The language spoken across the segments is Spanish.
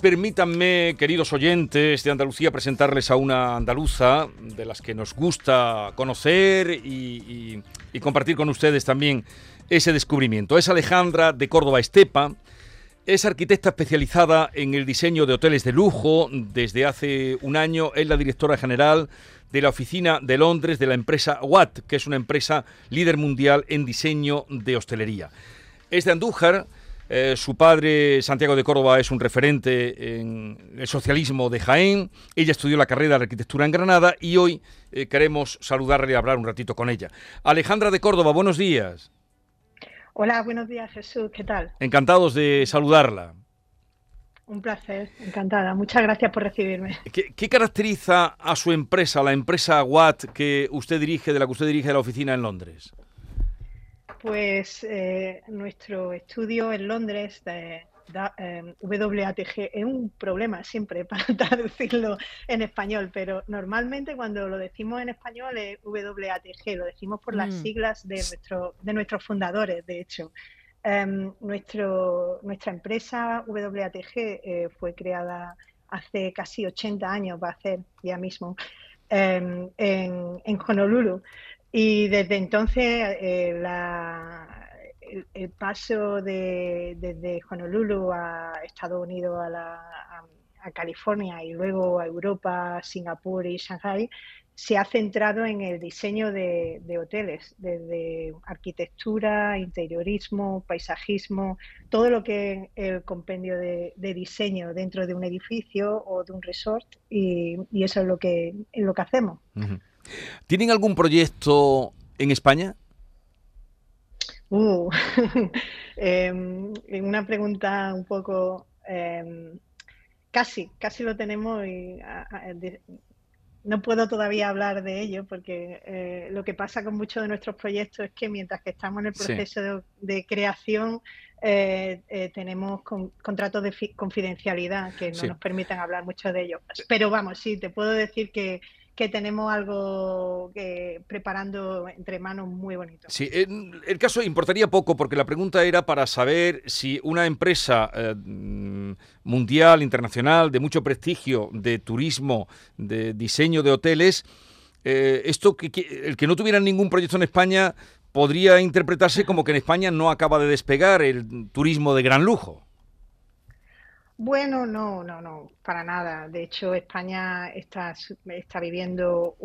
permítanme, queridos oyentes de Andalucía, presentarles a una andaluza de las que nos gusta conocer y, y compartir con ustedes también ese descubrimiento. Es Alejandra de Córdoba Estepa. Es arquitecta especializada en el diseño de hoteles de lujo. Desde hace un año es la directora general de la oficina de Londres de la empresa Watt, que es una empresa líder mundial en diseño de hostelería. Es de Andújar. Eh, su padre, Santiago de Córdoba, es un referente en el socialismo de Jaén. Ella estudió la carrera de arquitectura en Granada y hoy eh, queremos saludarle y hablar un ratito con ella. Alejandra de Córdoba, buenos días. Hola, buenos días Jesús, ¿qué tal? Encantados de saludarla. Un placer, encantada. Muchas gracias por recibirme. ¿Qué, caracteriza a su empresa, la empresa Watt que usted dirige, de la que usted dirige la oficina en Londres? Pues eh, nuestro estudio en Londres de, Em, WATG es un problema siempre para traducirlo en español, pero normalmente cuando lo decimos en español es WATG, lo decimos por las mm. siglas de, nuestro, de nuestros fundadores, de hecho. Em, nuestro, nuestra empresa WATG eh, fue creada hace casi 80 años, va a ser ya mismo, em, en, en, Honolulu. Y desde entonces eh, el, paso de, desde Honolulu a Estados Unidos a, la, a, California y luego a Europa, Singapur y Shanghai se ha centrado en el diseño de, hoteles, desde arquitectura, interiorismo, paisajismo, todo lo que es el compendio de, diseño dentro de un edificio o de un resort y, eso es lo que, es lo que hacemos. ¿Tienen algún proyecto en España? Uh, em, una pregunta un poco... Em, casi, casi lo tenemos y no puedo todavía hablar de ello porque eh, lo que pasa con muchos de nuestros proyectos es que mientras que estamos en el proceso de, creación eh, eh, tenemos contratos de confidencialidad que no nos permiten hablar mucho de ellos. Pero vamos, sí, te puedo decir que que tenemos algo que preparando entre manos muy bonito. Sí, el caso importaría poco porque la pregunta era para saber si una empresa eh, mundial, internacional, de mucho prestigio, de turismo, de diseño de hoteles, eh, esto que, el que no tuviera ningún proyecto en España podría interpretarse como que en España no acaba de despegar el turismo de gran lujo. Bueno, no, no, no, para nada. De hecho, España está, está viviendo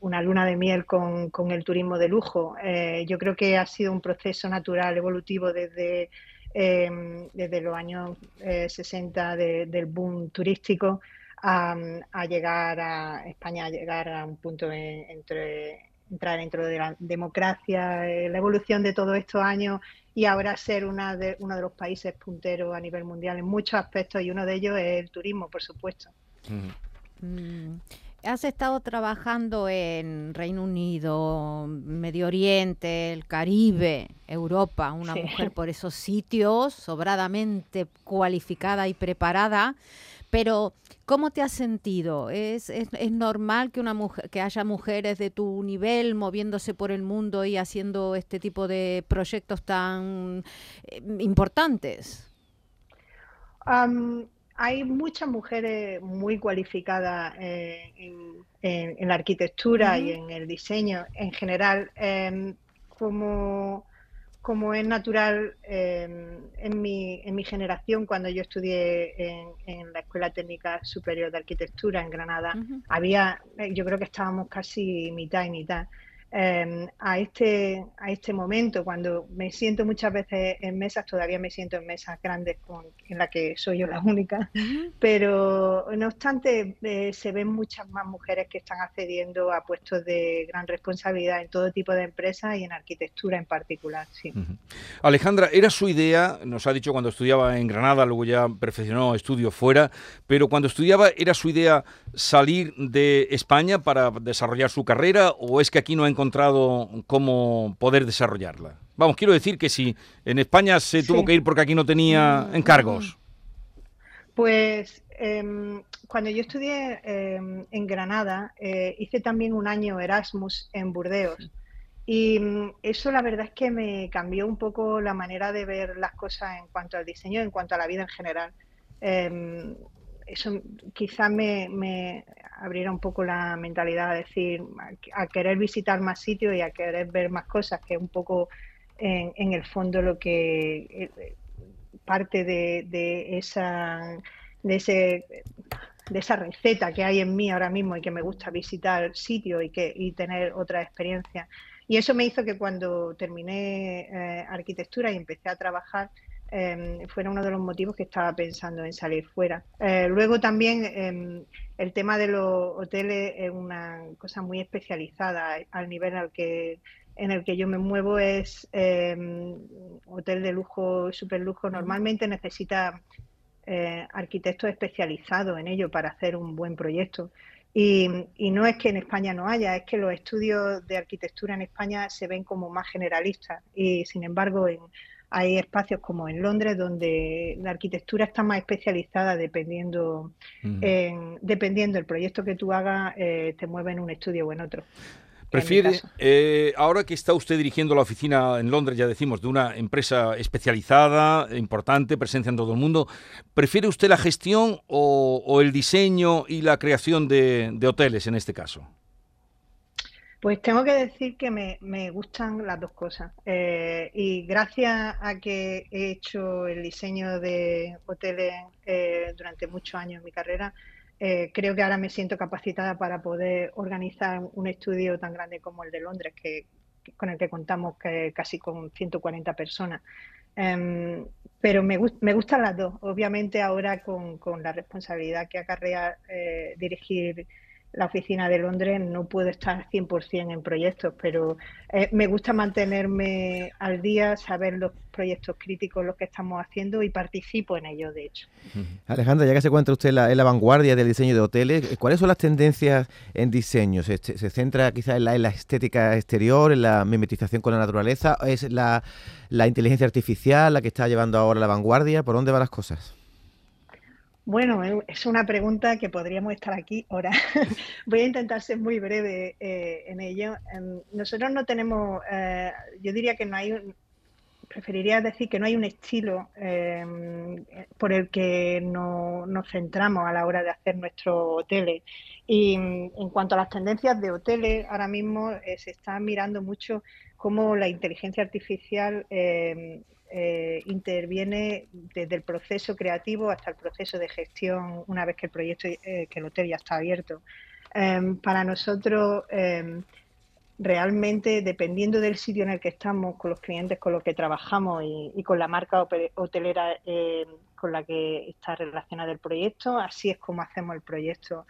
una luna de miel con, el turismo de lujo. Eh, yo creo que ha sido un proceso natural, evolutivo desde, em, desde los años 60 eh, del boom turístico a, llegar a España, a llegar a un punto entre entrar dentro de la democracia, eh, la evolución de todos estos años y ahora ser una de, uno de los países punteros a nivel mundial en muchos aspectos y uno de ellos es el turismo, por supuesto. Mm. Has estado trabajando en Reino Unido, Medio Oriente, el Caribe, Europa, una mujer por esos sitios, sobradamente cualificada y preparada. Pero, ¿cómo te has sentido? ¿Es, es, normal que, una mujer, que haya mujeres de tu nivel moviéndose por el mundo y haciendo este tipo de proyectos tan eh, importantes? hay muchas mujeres muy cualificadas eh, en, la arquitectura y en el diseño en general. Em, como como es natural em, en, mi, en mi generación, cuando yo estudié en, la Escuela Técnica Superior de Arquitectura en Granada, había, yo creo que estábamos casi mitad y mitad. Em, a, este, a este momento, cuando me siento muchas veces en mesas, todavía me siento en mesas grandes con, en las que soy yo la única, pero no obstante eh, se ven muchas más mujeres que están accediendo a puestos de gran responsabilidad en todo tipo de empresas y en arquitectura en particular. Sí. Alejandra, ¿era su idea, nos ha dicho cuando estudiaba en Granada, luego ya perfeccionó estudios fuera, pero cuando estudiaba, ¿era su idea salir de España para desarrollar su carrera o es que aquí no ha encontrado cómo poder desarrollarla? Vamos, quiero decir que si en España se tuvo que ir porque aquí no tenía mm, encargos. Pues em, cuando yo estudié em, en Granada, eh, hice también un año Erasmus en Burdeos. Y mm, eso la verdad es que me cambió un poco la manera de ver las cosas en cuanto al diseño, en cuanto a la vida en general. Eso quizás me, abriera un poco la mentalidad a decir, a, querer visitar más sitios y a querer ver más cosas, que es un poco en, el fondo lo que eh, parte de, de, esa de ese de esa receta que hay en mí ahora mismo y que me gusta visitar sitios y que y tener otra experiencia. Y eso me hizo que cuando terminé eh, arquitectura y empecé a trabajar eh, fuera uno de los motivos que estaba pensando en salir fuera. Eh, luego también em, el tema de los hoteles es una cosa muy especializada al nivel al que en el que yo me muevo es em, hotel de lujo, super lujo. Normalmente necesita eh, arquitectos especializados en ello para hacer un buen proyecto. Y, no es que en España no haya, es que los estudios de arquitectura en España se ven como más generalistas y sin embargo en, hay espacios como en Londres donde la arquitectura está más especializada dependiendo, dependiendo del proyecto que tú hagas, eh, te mueve en un estudio o en otro. Prefiere, eh, ahora que está usted dirigiendo la oficina en Londres, ya decimos, de una empresa especializada, importante, presencia en todo el mundo, ¿prefiere usted la gestión o, el diseño y la creación de, hoteles en este caso? Pues tengo que decir que me, gustan las dos cosas. Eh, y gracias a que he hecho el diseño de hoteles eh, durante muchos años en mi carrera, eh, creo que ahora me siento capacitada para poder organizar un estudio tan grande como el de Londres, que, con el que contamos casi con 140 personas. Em, pero me, me, gustan las dos. Obviamente ahora con, con la responsabilidad que acarrea dirigir la oficina de Londres no puedo estar 100% en proyectos, pero eh, me gusta mantenerme al día, saber los proyectos críticos, los que estamos haciendo y participo en ellos, de hecho. Alejandra, ya que se encuentra usted en la, vanguardia del diseño de hoteles, ¿cuáles son las tendencias en diseño? ¿Se, centra quizás en la, estética exterior, en la mimetización con la naturaleza? ¿Es la, la inteligencia artificial la que está llevando ahora la vanguardia? ¿Por dónde van las cosas? Bueno, es una pregunta que podríamos estar aquí ahora. Voy a intentar ser muy breve eh, en ello. Em, nosotros no tenemos, eh, yo diría que no hay un, preferiría decir que no hay un estilo em, por el que no, nos centramos a la hora de hacer nuestros hoteles. Y en cuanto a las tendencias de hoteles, ahora mismo eh, se está mirando mucho cómo la inteligencia artificial em, eh, interviene desde el proceso creativo hasta el proceso de gestión una vez que el proyecto, eh, que el hotel ya está abierto. Em, para nosotros, em, realmente, dependiendo del sitio en el que estamos, con los clientes con los que trabajamos y, con la marca hotelera em, con la que está relacionado el proyecto, así es como hacemos el proyecto.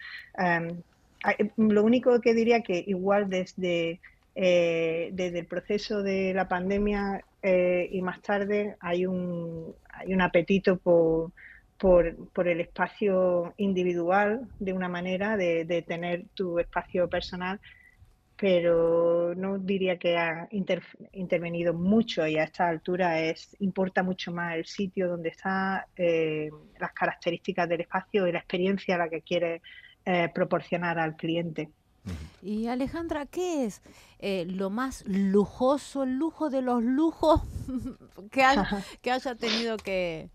lo único que diría que igual desde eh, desde el proceso de la pandemia eh, y más tarde hay un, hay un apetito por, por, el espacio individual de una manera, de, tener tu espacio personal, pero no diría que ha intervenido mucho y a esta altura es importa mucho más el sitio donde está, eh, las características del espacio y la experiencia a la que quiere proporcionar al cliente. Y Alejandra, ¿qué es eh, lo más lujoso, el lujo de los lujos que, que haya tenido que,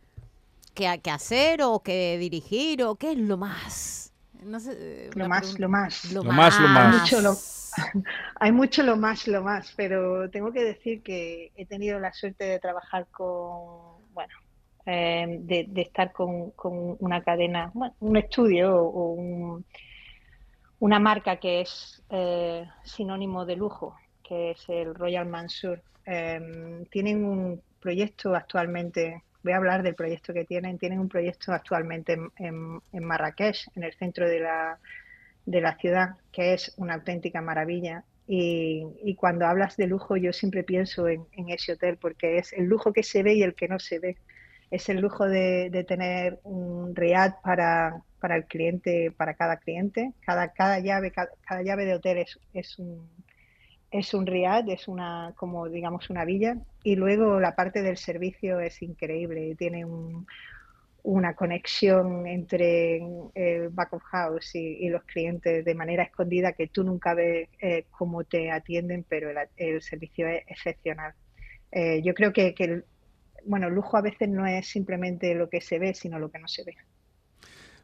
que, hacer o que dirigir o qué es lo más? No sé, eh, lo, más, lo más, lo más, lo más. Hay mucho lo, hay mucho lo más, lo más, pero tengo que decir que he tenido la suerte de trabajar con, bueno, eh, de, de, estar con, con una cadena, bueno, un estudio o un una marca que es eh, sinónimo de lujo, que es el Royal Mansur. Em, tienen un proyecto actualmente, voy a hablar del proyecto que tienen, tienen un proyecto actualmente en, Marrakech, en el centro de la, de la ciudad, que es una auténtica maravilla. Y, cuando hablas de lujo, yo siempre pienso en, ese hotel, porque es el lujo que se ve y el que no se ve. Es el lujo de, tener un riad para para el cliente, para cada cliente. Cada, cada llave, cada, llave de hotel es, un es un riad, es una como digamos una villa y luego la parte del servicio es increíble, tiene una conexión entre el back of house y, los clientes de manera escondida que tú nunca ves eh, cómo te atienden, pero el, servicio es excepcional. Eh, yo creo que, que el, bueno, lujo a veces no es simplemente lo que se ve, sino lo que no se ve.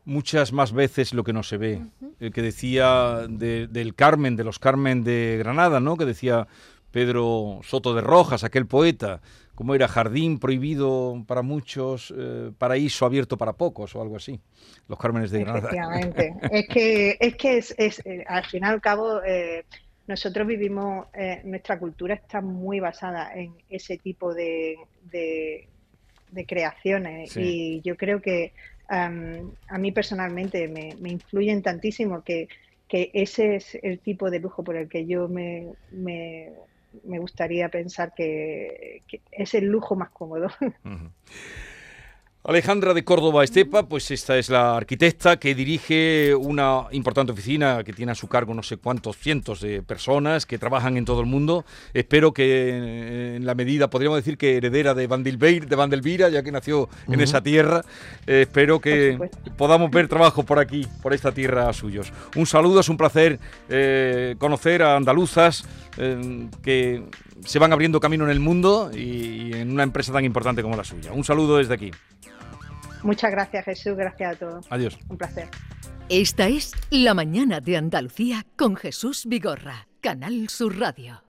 muchas más veces lo que no se ve. El que decía del Carmen, de los Carmen de Granada, ¿no? Que decía Pedro Soto de Rojas, aquel poeta, como era jardín prohibido para muchos, eh, paraíso abierto para pocos o algo así. Los Cármenes de Granada. Efectivamente. es que es que es, eh, al fin y al cabo eh, nosotros vivimos, nuestra cultura está muy basada en ese tipo de, de, creaciones. Y yo creo que a mí personalmente me, me influyen tantísimo que, que, ese es el tipo de lujo por el que yo me, me, me gustaría pensar que, es el lujo más cómodo. Alejandra de Córdoba Estepa, pues esta es la arquitecta que dirige una importante oficina que tiene a su cargo no sé cuántos cientos de personas que trabajan en todo el mundo. Espero que en la medida, podríamos decir que heredera de Vandelbeir, de Vandelvira, ya que nació en esa tierra, eh, espero que podamos ver trabajo por aquí, por esta tierra suyos. Un saludo, es un placer eh, conocer a andaluzas eh, que se van abriendo camino en el mundo y en una empresa tan importante como la suya. Un saludo desde aquí. Muchas gracias, Jesús. Gracias a todos. Adiós. Un placer. Esta es La Mañana de Andalucía con Jesús Vigorra, Canal Sur Radio.